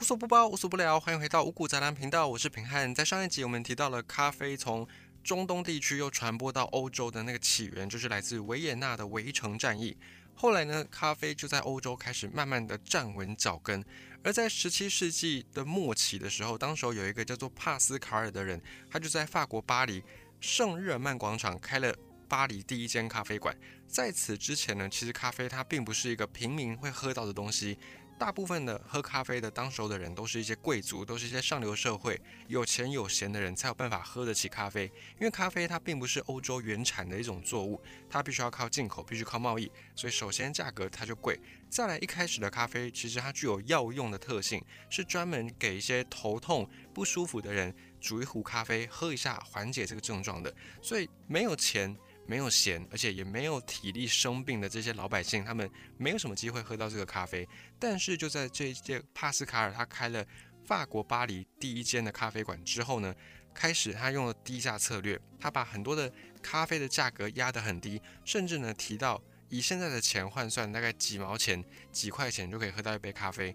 无所不包，无所不聊，欢迎回到五谷杂粮频道，我是平汉。在上一集我们提到了咖啡从中东地区又传播到欧洲的那个起源，就是来自维也纳的围城战役。后来呢，咖啡就在欧洲开始慢慢的站稳脚跟。而在十七世纪的末期的时候，当时候有一个叫做帕斯卡尔的人，他就在法国巴黎圣日耳曼广场开了巴黎第一间咖啡馆。在此之前呢，其实咖啡它并不是一个平民会喝到的东西。大部分的喝咖啡的当时候的人都是一些贵族，都是一些上流社会、有钱有闲的人才有办法喝得起咖啡。因为咖啡它并不是欧洲原产的一种作物，它必须要靠进口，必须靠贸易，所以首先价格它就贵。再来一开始的咖啡其实它具有药用的特性，是专门给一些头痛不舒服的人煮一壶咖啡喝一下，缓解这个症状的。所以没有钱。没有闲，而且也没有体力生病的这些老百姓，他们没有什么机会喝到这个咖啡。但是就在这一届帕斯卡尔他开了法国巴黎第一间的咖啡馆之后呢，开始他用了低价策略，他把很多的咖啡的价格压得很低，甚至呢提到以现在的钱换算，大概几毛钱、几块钱就可以喝到一杯咖啡。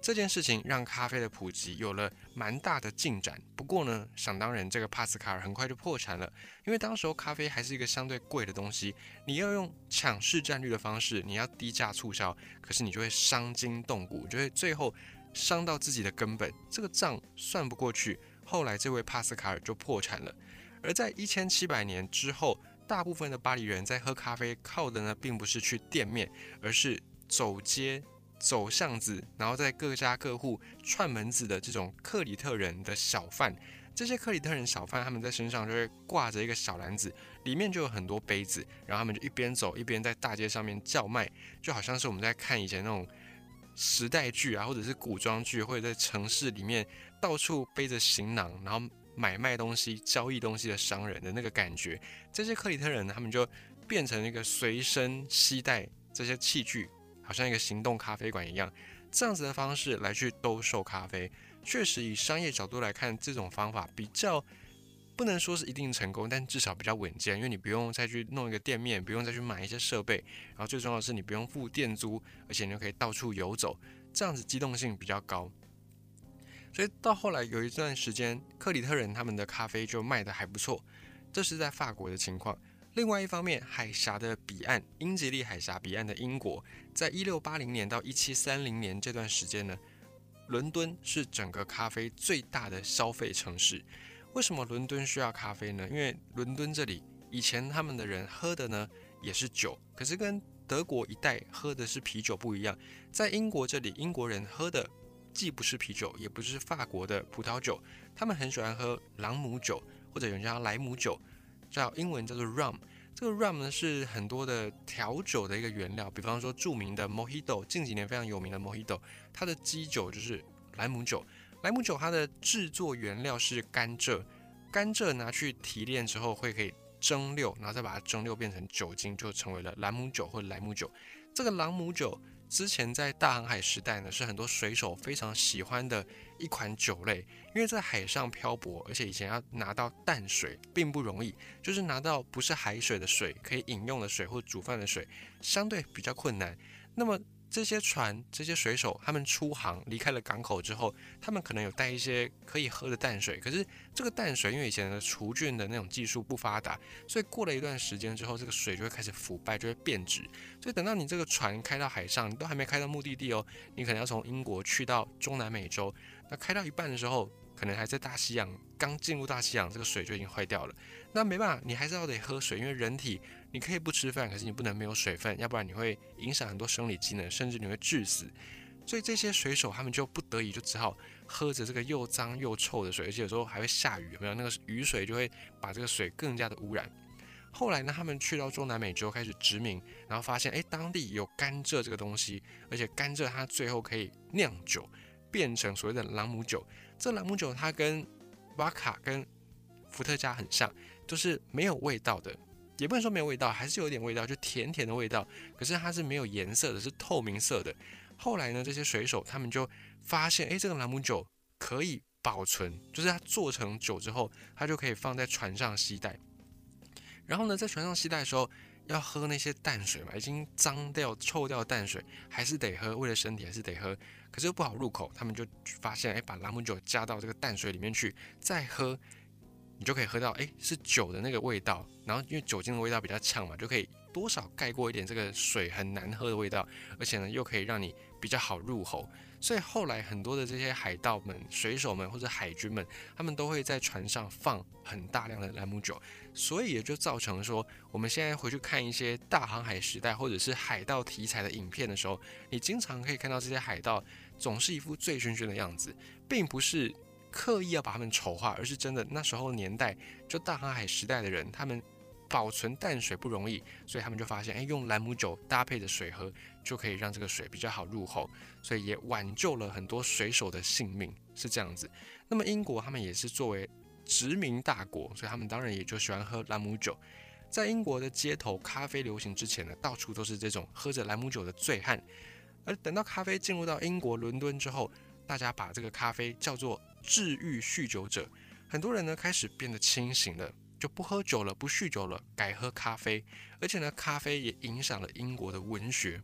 这件事情让咖啡的普及有了蛮大的进展。不过呢，想当然，这个帕斯卡尔很快就破产了，因为当时候咖啡还是一个相对贵的东西，你要用抢市占率的方式，你要低价促销，可是你就会伤筋动骨，就会最后伤到自己的根本，这个账算不过去。后来这位帕斯卡尔就破产了。而在一千七百年之后，大部分的巴黎人在喝咖啡靠的呢，并不是去店面，而是走街。走巷子，然后在各家各户串门子的这种克里特人的小贩，这些克里特人小贩他们在身上就会挂着一个小篮子，里面就有很多杯子，然后他们就一边走一边在大街上面叫卖，就好像是我们在看以前那种时代剧啊，或者是古装剧，或者在城市里面到处背着行囊，然后买卖东西、交易东西的商人的那个感觉。这些克里特人他们就变成一个随身携带这些器具。好像一个行动咖啡馆一样，这样子的方式来去兜售咖啡，确实以商业角度来看，这种方法比较不能说是一定成功，但至少比较稳健，因为你不用再去弄一个店面，不用再去买一些设备，然后最重要的是你不用付店租，而且你就可以到处游走，这样子机动性比较高。所以到后来有一段时间，克里特人他们的咖啡就卖的还不错，这是在法国的情况。另外一方面，海峡的彼岸，英吉利海峡彼岸的英国，在一六八零年到一七三零年这段时间呢，伦敦是整个咖啡最大的消费城市。为什么伦敦需要咖啡呢？因为伦敦这里以前他们的人喝的呢也是酒，可是跟德国一带喝的是啤酒不一样。在英国这里，英国人喝的既不是啤酒，也不是法国的葡萄酒，他们很喜欢喝朗姆酒，或者有人叫莱姆酒。叫英文叫做 rum，这个 rum 呢是很多的调酒的一个原料，比方说著名的 Mojito，近几年非常有名的 Mojito，它的基酒就是莱姆酒。莱姆酒它的制作原料是甘蔗，甘蔗拿去提炼之后会可以蒸馏，然后再把它蒸馏变成酒精，就成为了莱姆酒或莱姆酒。这个朗姆酒。之前在大航海时代呢，是很多水手非常喜欢的一款酒类，因为在海上漂泊，而且以前要拿到淡水并不容易，就是拿到不是海水的水，可以饮用的水或煮饭的水，相对比较困难。那么这些船、这些水手，他们出航离开了港口之后，他们可能有带一些可以喝的淡水。可是这个淡水，因为以前的除菌的那种技术不发达，所以过了一段时间之后，这个水就会开始腐败，就会变质。所以等到你这个船开到海上，你都还没开到目的地哦，你可能要从英国去到中南美洲。那开到一半的时候，可能还在大西洋，刚进入大西洋，这个水就已经坏掉了。那没办法，你还是要得喝水，因为人体。你可以不吃饭，可是你不能没有水分，要不然你会影响很多生理机能，甚至你会致死。所以这些水手他们就不得已就只好喝着这个又脏又臭的水，而且有时候还会下雨，有没有？那个雨水就会把这个水更加的污染。后来呢，他们去到中南美洲开始殖民，然后发现哎，当地有甘蔗这个东西，而且甘蔗它最后可以酿酒，变成所谓的朗姆酒。这朗姆酒它跟瓦卡跟伏特加很像，都是没有味道的。也不能说没有味道，还是有点味道，就甜甜的味道。可是它是没有颜色的，是透明色的。后来呢，这些水手他们就发现，哎，这个朗姆酒可以保存，就是它做成酒之后，它就可以放在船上携带。然后呢，在船上携带的时候，要喝那些淡水嘛，已经脏掉、臭掉的淡水，还是得喝，为了身体还是得喝。可是又不好入口，他们就发现，哎，把朗姆酒加到这个淡水里面去，再喝，你就可以喝到，哎，是酒的那个味道。然后因为酒精的味道比较呛嘛，就可以多少盖过一点这个水很难喝的味道，而且呢，又可以让你比较好入喉。所以后来很多的这些海盗们、水手们或者海军们，他们都会在船上放很大量的兰姆酒，所以也就造成说，我们现在回去看一些大航海时代或者是海盗题材的影片的时候，你经常可以看到这些海盗总是一副醉醺醺的样子，并不是刻意要把他们丑化，而是真的那时候年代就大航海时代的人，他们。保存淡水不容易，所以他们就发现，哎，用兰姆酒搭配着水喝，就可以让这个水比较好入喉，所以也挽救了很多水手的性命，是这样子。那么英国他们也是作为殖民大国，所以他们当然也就喜欢喝兰姆酒。在英国的街头咖啡流行之前呢，到处都是这种喝着兰姆酒的醉汉。而等到咖啡进入到英国伦敦之后，大家把这个咖啡叫做治愈酗酒者，很多人呢开始变得清醒了。就不喝酒了，不酗酒了，改喝咖啡。而且呢，咖啡也影响了英国的文学。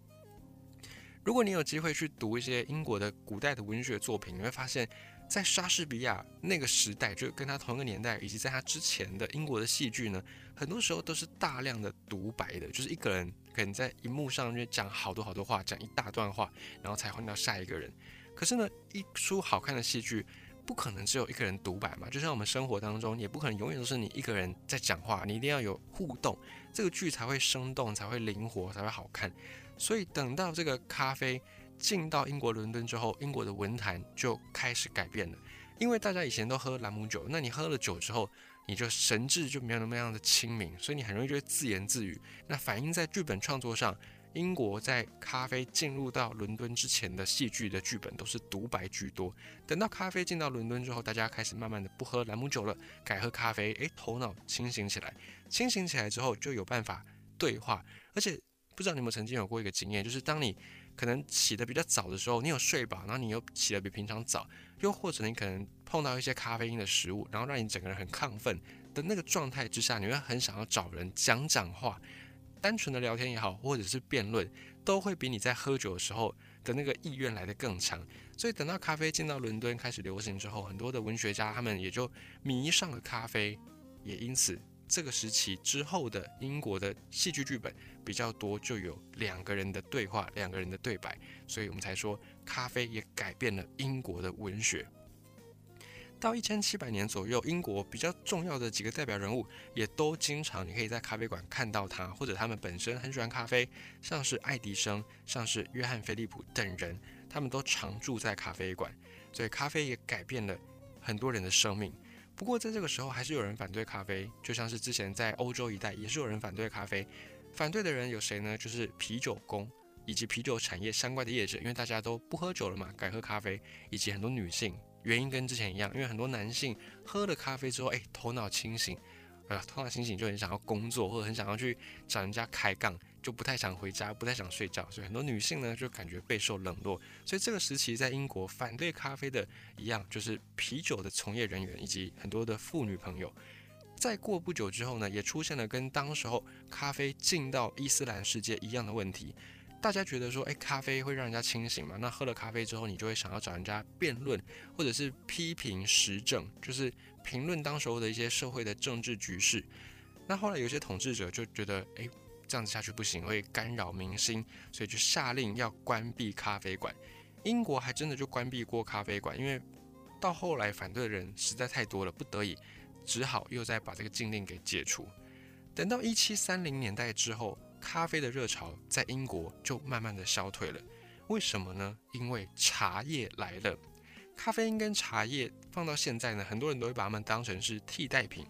如果你有机会去读一些英国的古代的文学作品，你会发现，在莎士比亚那个时代，就跟他同一个年代，以及在他之前的英国的戏剧呢，很多时候都是大量的独白的，就是一个人可能在荧幕上面讲好多好多话，讲一大段话，然后才换到下一个人。可是呢，一出好看的戏剧。不可能只有一个人独白嘛？就像我们生活当中，也不可能永远都是你一个人在讲话，你一定要有互动，这个剧才会生动，才会灵活，才会好看。所以等到这个咖啡进到英国伦敦之后，英国的文坛就开始改变了。因为大家以前都喝兰姆酒，那你喝了酒之后，你就神志就没有那么样的清明，所以你很容易就会自言自语。那反映在剧本创作上。英国在咖啡进入到伦敦之前的戏剧的剧本都是独白居多。等到咖啡进到伦敦之后，大家开始慢慢的不喝兰姆酒了，改喝咖啡。诶，头脑清醒起来，清醒起来之后就有办法对话。而且不知道你们曾经有过一个经验，就是当你可能起得比较早的时候，你有睡饱，然后你又起得比平常早，又或者你可能碰到一些咖啡因的食物，然后让你整个人很亢奋的那个状态之下，你会很想要找人讲讲话。单纯的聊天也好，或者是辩论，都会比你在喝酒的时候的那个意愿来得更强。所以等到咖啡进到伦敦开始流行之后，很多的文学家他们也就迷上了咖啡，也因此这个时期之后的英国的戏剧剧本比较多，就有两个人的对话，两个人的对白，所以我们才说咖啡也改变了英国的文学。到一千七百年左右，英国比较重要的几个代表人物也都经常，你可以在咖啡馆看到他，或者他们本身很喜欢咖啡，像是爱迪生，像是约翰·菲利普等人，他们都常住在咖啡馆，所以咖啡也改变了很多人的生命。不过在这个时候，还是有人反对咖啡，就像是之前在欧洲一带也是有人反对咖啡。反对的人有谁呢？就是啤酒工以及啤酒产业相关的业者，因为大家都不喝酒了嘛，改喝咖啡，以及很多女性。原因跟之前一样，因为很多男性喝了咖啡之后，哎，头脑清醒，呃，头脑清醒就很想要工作，或者很想要去找人家开杠，就不太想回家，不太想睡觉。所以很多女性呢，就感觉备受冷落。所以这个时期在英国反对咖啡的一样，就是啤酒的从业人员以及很多的妇女朋友。再过不久之后呢，也出现了跟当时候咖啡进到伊斯兰世界一样的问题。大家觉得说，哎，咖啡会让人家清醒嘛？那喝了咖啡之后，你就会想要找人家辩论，或者是批评时政，就是评论当时候的一些社会的政治局势。那后来有些统治者就觉得，哎，这样子下去不行，会干扰民心，所以就下令要关闭咖啡馆。英国还真的就关闭过咖啡馆，因为到后来反对的人实在太多了，不得已只好又再把这个禁令给解除。等到一七三零年代之后。咖啡的热潮在英国就慢慢的消退了，为什么呢？因为茶叶来了。咖啡因跟茶叶放到现在呢，很多人都会把它们当成是替代品，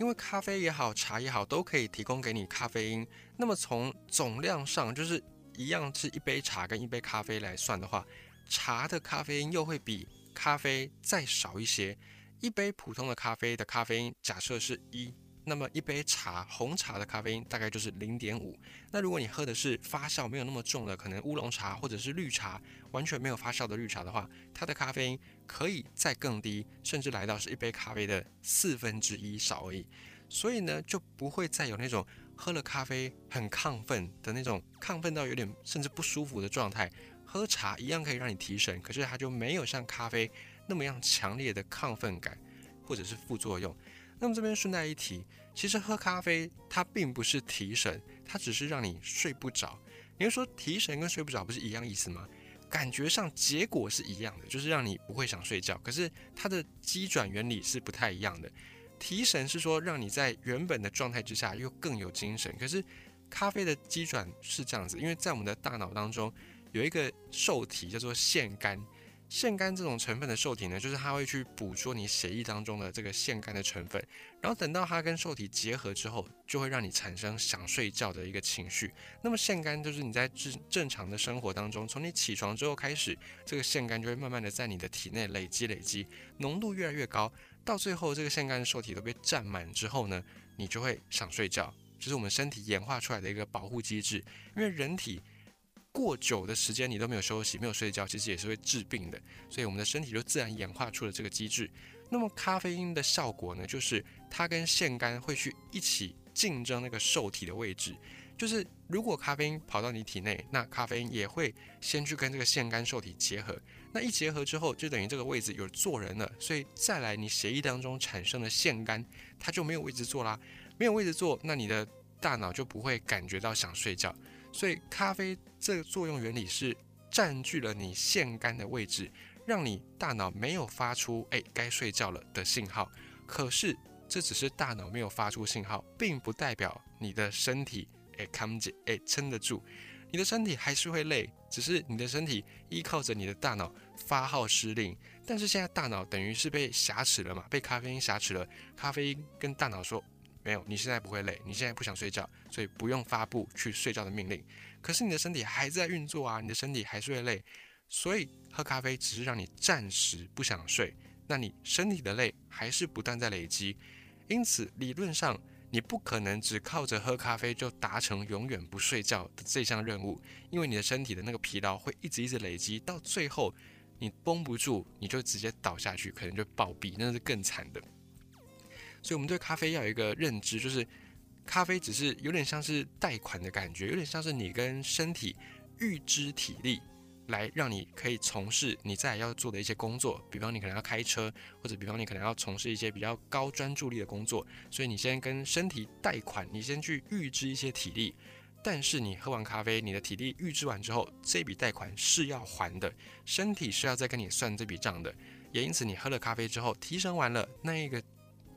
因为咖啡也好，茶也好，都可以提供给你咖啡因。那么从总量上，就是一样是一杯茶跟一杯咖啡来算的话，茶的咖啡因又会比咖啡再少一些。一杯普通的咖啡的咖啡因，假设是一。那么一杯茶，红茶的咖啡因大概就是零点五。那如果你喝的是发酵没有那么重的，可能乌龙茶或者是绿茶，完全没有发酵的绿茶的话，它的咖啡因可以再更低，甚至来到是一杯咖啡的四分之一少而已。所以呢，就不会再有那种喝了咖啡很亢奋的那种亢奋到有点甚至不舒服的状态。喝茶一样可以让你提神，可是它就没有像咖啡那么样强烈的亢奋感或者是副作用。那么这边顺带一提，其实喝咖啡它并不是提神，它只是让你睡不着。你会说提神跟睡不着不是一样意思吗？感觉上结果是一样的，就是让你不会想睡觉。可是它的机转原理是不太一样的。提神是说让你在原本的状态之下又更有精神，可是咖啡的机转是这样子，因为在我们的大脑当中有一个受体叫做腺苷。腺苷这种成分的受体呢，就是它会去捕捉你血液当中的这个腺苷的成分，然后等到它跟受体结合之后，就会让你产生想睡觉的一个情绪。那么腺苷就是你在正正常的生活当中，从你起床之后开始，这个腺苷就会慢慢的在你的体内累积累积，浓度越来越高，到最后这个腺苷受体都被占满之后呢，你就会想睡觉，就是我们身体演化出来的一个保护机制，因为人体。过久的时间你都没有休息，没有睡觉，其实也是会治病的。所以我们的身体就自然演化出了这个机制。那么咖啡因的效果呢，就是它跟腺苷会去一起竞争那个受体的位置。就是如果咖啡因跑到你体内，那咖啡因也会先去跟这个腺苷受体结合。那一结合之后，就等于这个位置有坐人了。所以再来你血液当中产生的腺苷，它就没有位置坐啦。没有位置坐，那你的大脑就不会感觉到想睡觉。所以咖啡这个作用原理是占据了你腺苷的位置，让你大脑没有发出哎该睡觉了的信号。可是这只是大脑没有发出信号，并不代表你的身体哎扛得哎撑得住，你的身体还是会累，只是你的身体依靠着你的大脑发号施令。但是现在大脑等于是被挟持了嘛，被咖啡因挟持了，咖啡因跟大脑说。没有，你现在不会累，你现在不想睡觉，所以不用发布去睡觉的命令。可是你的身体还在运作啊，你的身体还是会累，所以喝咖啡只是让你暂时不想睡，那你身体的累还是不断在累积。因此理论上你不可能只靠着喝咖啡就达成永远不睡觉的这项任务，因为你的身体的那个疲劳会一直一直累积，到最后你绷不住，你就直接倒下去，可能就暴毙，那是更惨的。所以，我们对咖啡要有一个认知，就是咖啡只是有点像是贷款的感觉，有点像是你跟身体预支体力，来让你可以从事你再要做的一些工作。比方你可能要开车，或者比方你可能要从事一些比较高专注力的工作。所以你先跟身体贷款，你先去预支一些体力。但是你喝完咖啡，你的体力预支完之后，这笔贷款是要还的，身体是要再跟你算这笔账的。也因此，你喝了咖啡之后，提神完了，那一个。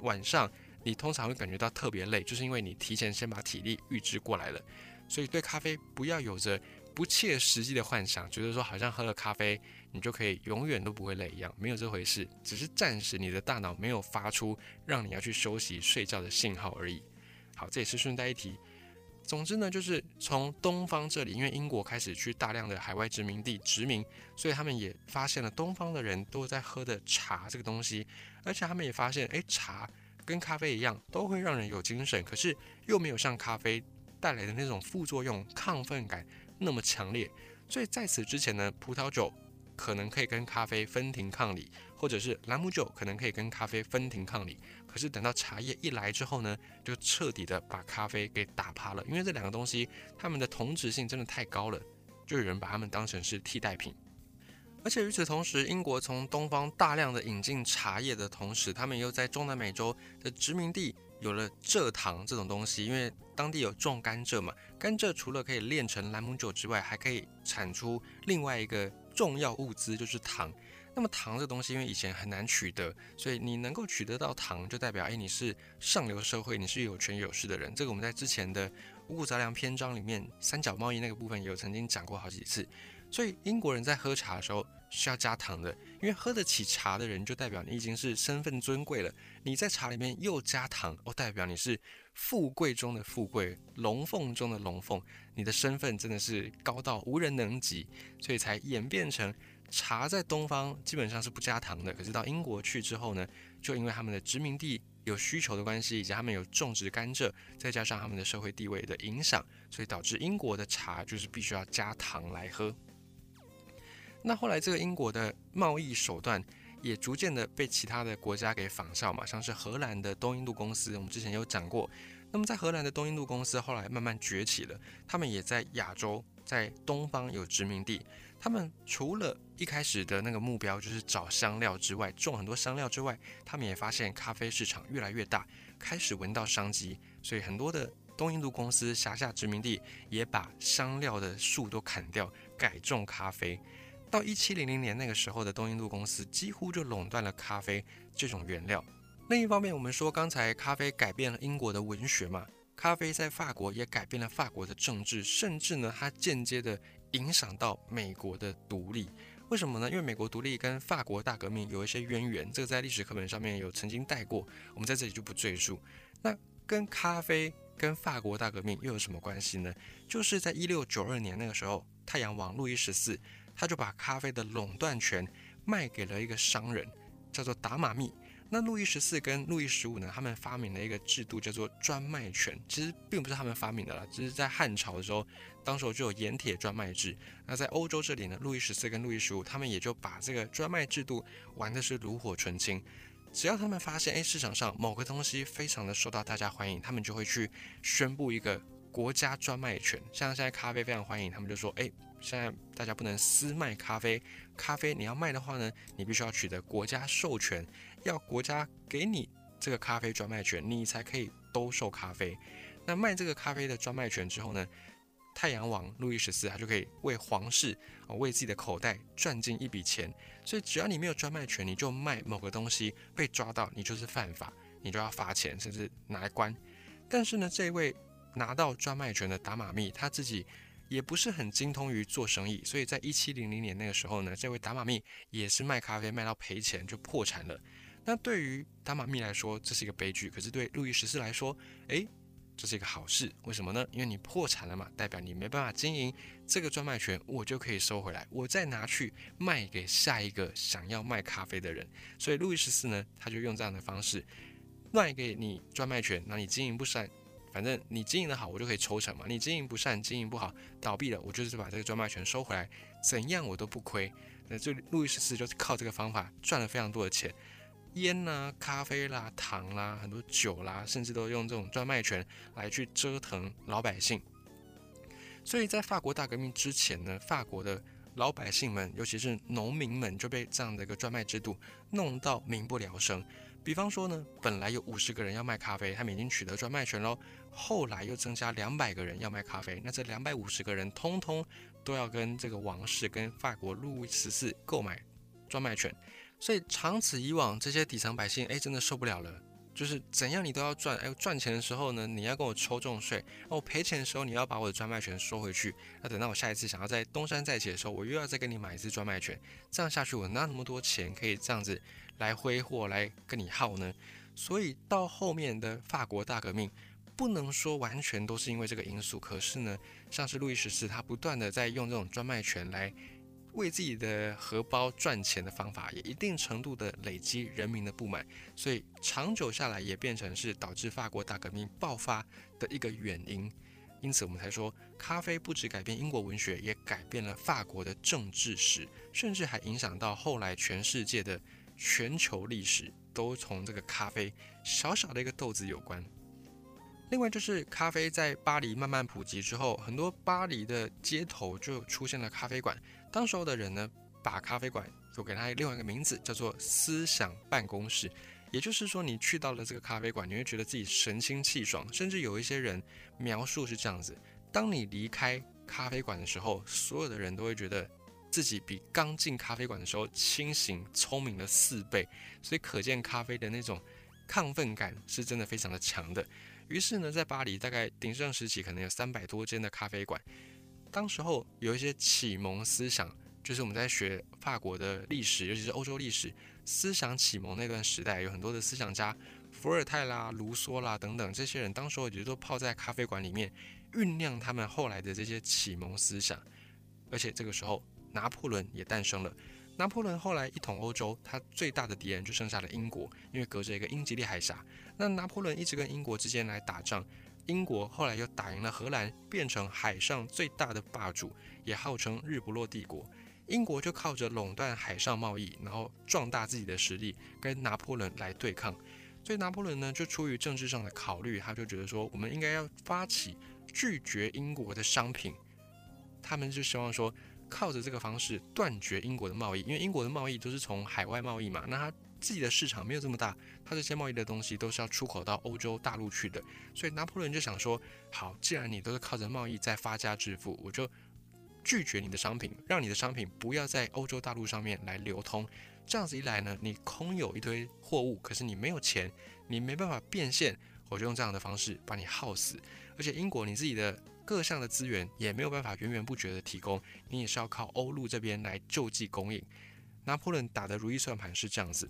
晚上你通常会感觉到特别累，就是因为你提前先把体力预支过来了。所以对咖啡不要有着不切实际的幻想，觉得说好像喝了咖啡你就可以永远都不会累一样，没有这回事，只是暂时你的大脑没有发出让你要去休息睡觉的信号而已。好，这也是顺带一提。总之呢，就是从东方这里，因为英国开始去大量的海外殖民地殖民，所以他们也发现了东方的人都在喝的茶这个东西，而且他们也发现，哎，茶跟咖啡一样，都会让人有精神，可是又没有像咖啡带来的那种副作用、亢奋感那么强烈。所以在此之前呢，葡萄酒可能可以跟咖啡分庭抗礼，或者是朗姆酒可能可以跟咖啡分庭抗礼。可是等到茶叶一来之后呢，就彻底的把咖啡给打趴了，因为这两个东西它们的同质性真的太高了，就有人把它们当成是替代品。而且与此同时，英国从东方大量的引进茶叶的同时，他们又在中南美洲的殖民地有了蔗糖这种东西，因为当地有种甘蔗嘛，甘蔗除了可以炼成兰姆酒之外，还可以产出另外一个重要物资，就是糖。那么糖这东西，因为以前很难取得，所以你能够取得到糖，就代表哎你是上流社会，你是有权有势的人。这个我们在之前的五谷杂粮篇章里面，三角贸易那个部分也有曾经讲过好几次。所以英国人在喝茶的时候需要加糖的，因为喝得起茶的人，就代表你已经是身份尊贵了。你在茶里面又加糖，哦，代表你是富贵中的富贵，龙凤中的龙凤，你的身份真的是高到无人能及，所以才演变成。茶在东方基本上是不加糖的，可是到英国去之后呢，就因为他们的殖民地有需求的关系，以及他们有种植甘蔗，再加上他们的社会地位的影响，所以导致英国的茶就是必须要加糖来喝。那后来这个英国的贸易手段也逐渐的被其他的国家给仿效嘛，像是荷兰的东印度公司，我们之前有讲过。那么在荷兰的东印度公司后来慢慢崛起了，他们也在亚洲。在东方有殖民地，他们除了一开始的那个目标就是找香料之外，种很多香料之外，他们也发现咖啡市场越来越大，开始闻到商机，所以很多的东印度公司辖下殖民地也把香料的树都砍掉，改种咖啡。到一七零零年那个时候的东印度公司几乎就垄断了咖啡这种原料。另一方面，我们说刚才咖啡改变了英国的文学嘛，咖啡在法国也改变了法国的政治，甚至呢，它间接的影响到美国的独立。为什么呢？因为美国独立跟法国大革命有一些渊源，这个在历史课本上面有曾经带过，我们在这里就不赘述。那跟咖啡跟法国大革命又有什么关系呢？就是在一六九二年那个时候，太阳王路易十四。他就把咖啡的垄断权卖给了一个商人，叫做达马密。那路易十四跟路易十五呢，他们发明了一个制度，叫做专卖权。其实并不是他们发明的啦，只是在汉朝的时候，当时候就有盐铁专卖制。那在欧洲这里呢，路易十四跟路易十五他们也就把这个专卖制度玩的是炉火纯青。只要他们发现，哎，市场上某个东西非常的受到大家欢迎，他们就会去宣布一个国家专卖权。像现在咖啡非常欢迎，他们就说，哎。现在大家不能私卖咖啡，咖啡你要卖的话呢，你必须要取得国家授权，要国家给你这个咖啡专卖权，你才可以兜售咖啡。那卖这个咖啡的专卖权之后呢，太阳王路易十四他就可以为皇室啊为自己的口袋赚进一笔钱。所以只要你没有专卖权，你就卖某个东西被抓到，你就是犯法，你就要罚钱，甚至拿来关。但是呢，这位拿到专卖权的达马密他自己。也不是很精通于做生意，所以在一七零零年那个时候呢，这位达马密也是卖咖啡卖到赔钱就破产了。那对于达马密来说，这是一个悲剧；可是对路易十四来说，诶，这是一个好事。为什么呢？因为你破产了嘛，代表你没办法经营这个专卖权，我就可以收回来，我再拿去卖给下一个想要卖咖啡的人。所以路易十四呢，他就用这样的方式卖给你专卖权，那你经营不善。反正你经营的好，我就可以抽成嘛。你经营不善，经营不好，倒闭了，我就是把这个专卖权收回来，怎样我都不亏。那这路易十四就是靠这个方法赚了非常多的钱，烟呐、咖啡啦、糖啦、很多酒啦，甚至都用这种专卖权来去折腾老百姓。所以在法国大革命之前呢，法国的老百姓们，尤其是农民们，就被这样的一个专卖制度弄到民不聊生。比方说呢，本来有五十个人要卖咖啡，他们已经取得专卖权喽。后来又增加两百个人要卖咖啡，那这两百五十个人通通都要跟这个王室、跟法国路易十四购买专卖权。所以长此以往，这些底层百姓哎，真的受不了了。就是怎样你都要赚，哎，赚钱的时候呢，你要跟我抽重税；哦，赔钱的时候，你要把我的专卖权收回去。那等到我下一次想要在东山再起的时候，我又要再跟你买一次专卖权。这样下去，我哪那么多钱可以这样子？来挥霍，来跟你耗呢，所以到后面的法国大革命，不能说完全都是因为这个因素。可是呢，像是路易十四，他不断的在用这种专卖权来为自己的荷包赚钱的方法，也一定程度的累积人民的不满，所以长久下来也变成是导致法国大革命爆发的一个原因。因此，我们才说，咖啡不止改变英国文学，也改变了法国的政治史，甚至还影响到后来全世界的。全球历史都从这个咖啡小小的一个豆子有关。另外就是咖啡在巴黎慢慢普及之后，很多巴黎的街头就出现了咖啡馆。当时候的人呢，把咖啡馆又给它另外一个名字，叫做思想办公室。也就是说，你去到了这个咖啡馆，你会觉得自己神清气爽。甚至有一些人描述是这样子：当你离开咖啡馆的时候，所有的人都会觉得。自己比刚进咖啡馆的时候清醒聪明了四倍，所以可见咖啡的那种亢奋感是真的非常的强的。于是呢，在巴黎大概鼎盛时期，可能有三百多间的咖啡馆。当时候有一些启蒙思想，就是我们在学法国的历史，尤其是欧洲历史思想启蒙那段时代，有很多的思想家，伏尔泰啦、卢梭啦等等这些人，当时候也都泡在咖啡馆里面酝酿他们后来的这些启蒙思想，而且这个时候。拿破仑也诞生了。拿破仑后来一统欧洲，他最大的敌人就剩下了英国，因为隔着一个英吉利海峡。那拿破仑一直跟英国之间来打仗，英国后来又打赢了荷兰，变成海上最大的霸主，也号称日不落帝国。英国就靠着垄断海上贸易，然后壮大自己的实力，跟拿破仑来对抗。所以拿破仑呢，就出于政治上的考虑，他就觉得说，我们应该要发起拒绝英国的商品。他们就希望说。靠着这个方式断绝英国的贸易，因为英国的贸易都是从海外贸易嘛，那他自己的市场没有这么大，他这些贸易的东西都是要出口到欧洲大陆去的，所以拿破仑就想说，好，既然你都是靠着贸易在发家致富，我就拒绝你的商品，让你的商品不要在欧洲大陆上面来流通，这样子一来呢，你空有一堆货物，可是你没有钱，你没办法变现，我就用这样的方式把你耗死，而且英国你自己的。各项的资源也没有办法源源不绝的提供，你也是要靠欧陆这边来救济供应。拿破仑打的如意算盘是这样子，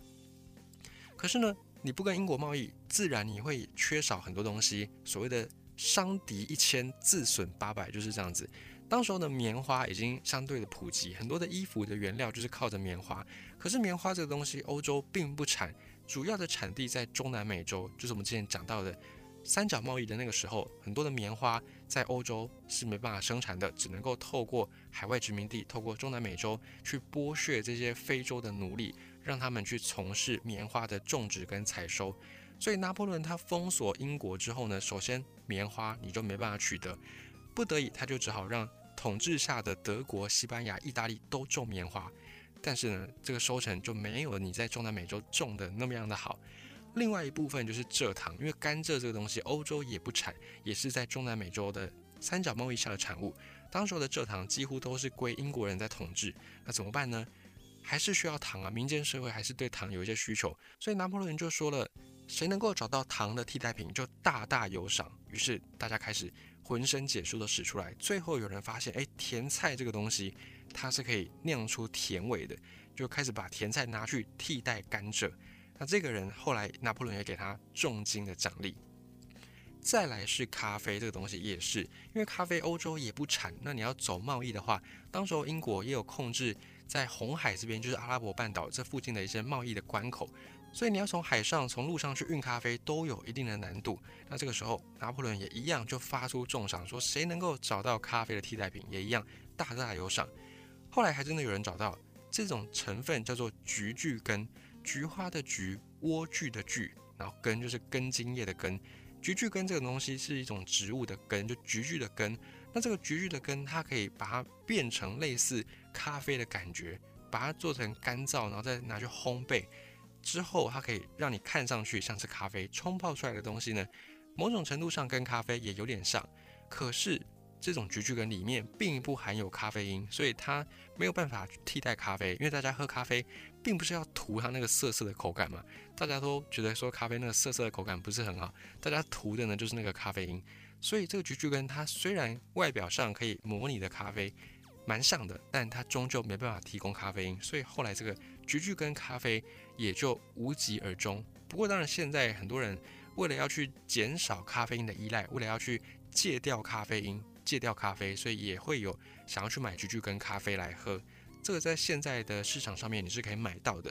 可是呢，你不跟英国贸易，自然你会缺少很多东西。所谓的伤敌一千，自损八百，就是这样子。当时候的棉花已经相对的普及，很多的衣服的原料就是靠着棉花。可是棉花这个东西，欧洲并不产，主要的产地在中南美洲，就是我们之前讲到的。三角贸易的那个时候，很多的棉花在欧洲是没办法生产的，只能够透过海外殖民地，透过中南美洲去剥削这些非洲的奴隶，让他们去从事棉花的种植跟采收。所以拿破仑他封锁英国之后呢，首先棉花你就没办法取得，不得已他就只好让统治下的德国、西班牙、意大利都种棉花，但是呢，这个收成就没有你在中南美洲种的那么样的好。另外一部分就是蔗糖，因为甘蔗这个东西欧洲也不产，也是在中南美洲的三角贸易下的产物。当时的蔗糖几乎都是归英国人在统治，那怎么办呢？还是需要糖啊，民间社会还是对糖有一些需求，所以拿破仑就说了，谁能够找到糖的替代品，就大大有赏。于是大家开始浑身解数都使出来，最后有人发现，哎，甜菜这个东西它是可以酿出甜味的，就开始把甜菜拿去替代甘蔗。那这个人后来，拿破仑也给他重金的奖励。再来是咖啡这个东西，也是因为咖啡欧洲也不产，那你要走贸易的话，当时候英国也有控制在红海这边，就是阿拉伯半岛这附近的一些贸易的关口，所以你要从海上、从路上去运咖啡都有一定的难度。那这个时候，拿破仑也一样就发出重赏，说谁能够找到咖啡的替代品，也一样大大有赏。后来还真的有人找到这种成分，叫做菊苣根。菊花的菊，莴苣的苣，然后根就是根茎叶的根。菊苣根这个东西是一种植物的根，就菊苣的根。那这个菊苣的根，它可以把它变成类似咖啡的感觉，把它做成干燥，然后再拿去烘焙之后，它可以让你看上去像是咖啡冲泡出来的东西呢。某种程度上跟咖啡也有点像，可是。这种菊苣根里面并不含有咖啡因，所以它没有办法替代咖啡。因为大家喝咖啡，并不是要图它那个涩涩的口感嘛。大家都觉得说咖啡那个涩涩的口感不是很好，大家图的呢就是那个咖啡因。所以这个菊苣根它虽然外表上可以模拟的咖啡蛮像的，但它终究没办法提供咖啡因。所以后来这个菊苣根咖啡也就无疾而终。不过当然现在很多人为了要去减少咖啡因的依赖，为了要去戒掉咖啡因。戒掉咖啡，所以也会有想要去买菊苣跟咖啡来喝。这个在现在的市场上面你是可以买到的。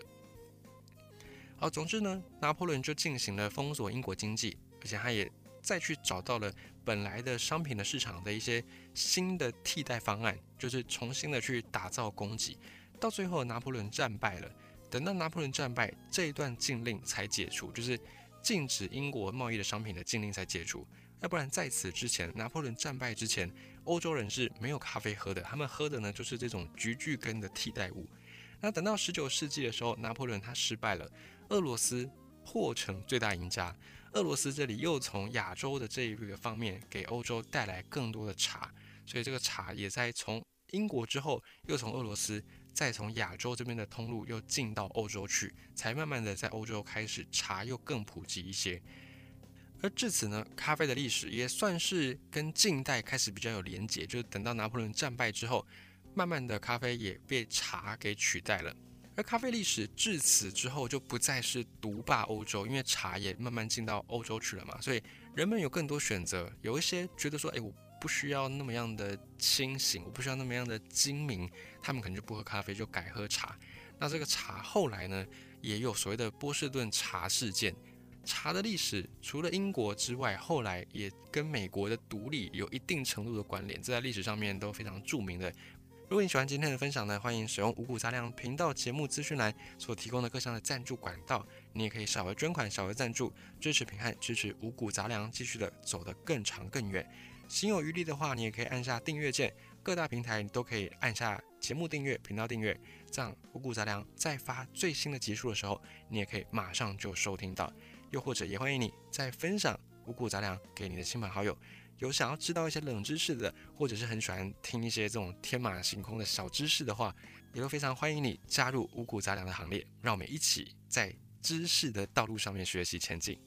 好，总之呢，拿破仑就进行了封锁英国经济，而且他也再去找到了本来的商品的市场的一些新的替代方案，就是重新的去打造供给。到最后，拿破仑战败了。等到拿破仑战败，这一段禁令才解除，就是禁止英国贸易的商品的禁令才解除。要不然，在此之前，拿破仑战败之前，欧洲人是没有咖啡喝的，他们喝的呢就是这种菊苣根的替代物。那等到十九世纪的时候，拿破仑他失败了，俄罗斯破成最大赢家。俄罗斯这里又从亚洲的这一个方面给欧洲带来更多的茶，所以这个茶也在从英国之后，又从俄罗斯，再从亚洲这边的通路又进到欧洲去，才慢慢的在欧洲开始茶又更普及一些。而至此呢，咖啡的历史也算是跟近代开始比较有连结，就是等到拿破仑战败之后，慢慢的咖啡也被茶给取代了。而咖啡历史至此之后就不再是独霸欧洲，因为茶也慢慢进到欧洲去了嘛，所以人们有更多选择。有一些觉得说，哎，我不需要那么样的清醒，我不需要那么样的精明，他们可能就不喝咖啡，就改喝茶。那这个茶后来呢，也有所谓的波士顿茶事件。茶的历史除了英国之外，后来也跟美国的独立有一定程度的关联，这在历史上面都非常著名的。如果你喜欢今天的分享呢，欢迎使用五谷杂粮频道节目资讯栏所提供的各项的赞助管道，你也可以小额捐款、小额赞助支持平汉，支持五谷杂粮继续的走得更长更远。心有余力的话，你也可以按下订阅键。各大平台你都可以按下节目订阅、频道订阅，这样五谷杂粮在发最新的集数的时候，你也可以马上就收听到。又或者也欢迎你再分享五谷杂粮给你的亲朋好友。有想要知道一些冷知识的，或者是很喜欢听一些这种天马行空的小知识的话，也都非常欢迎你加入五谷杂粮的行列，让我们一起在知识的道路上面学习前进。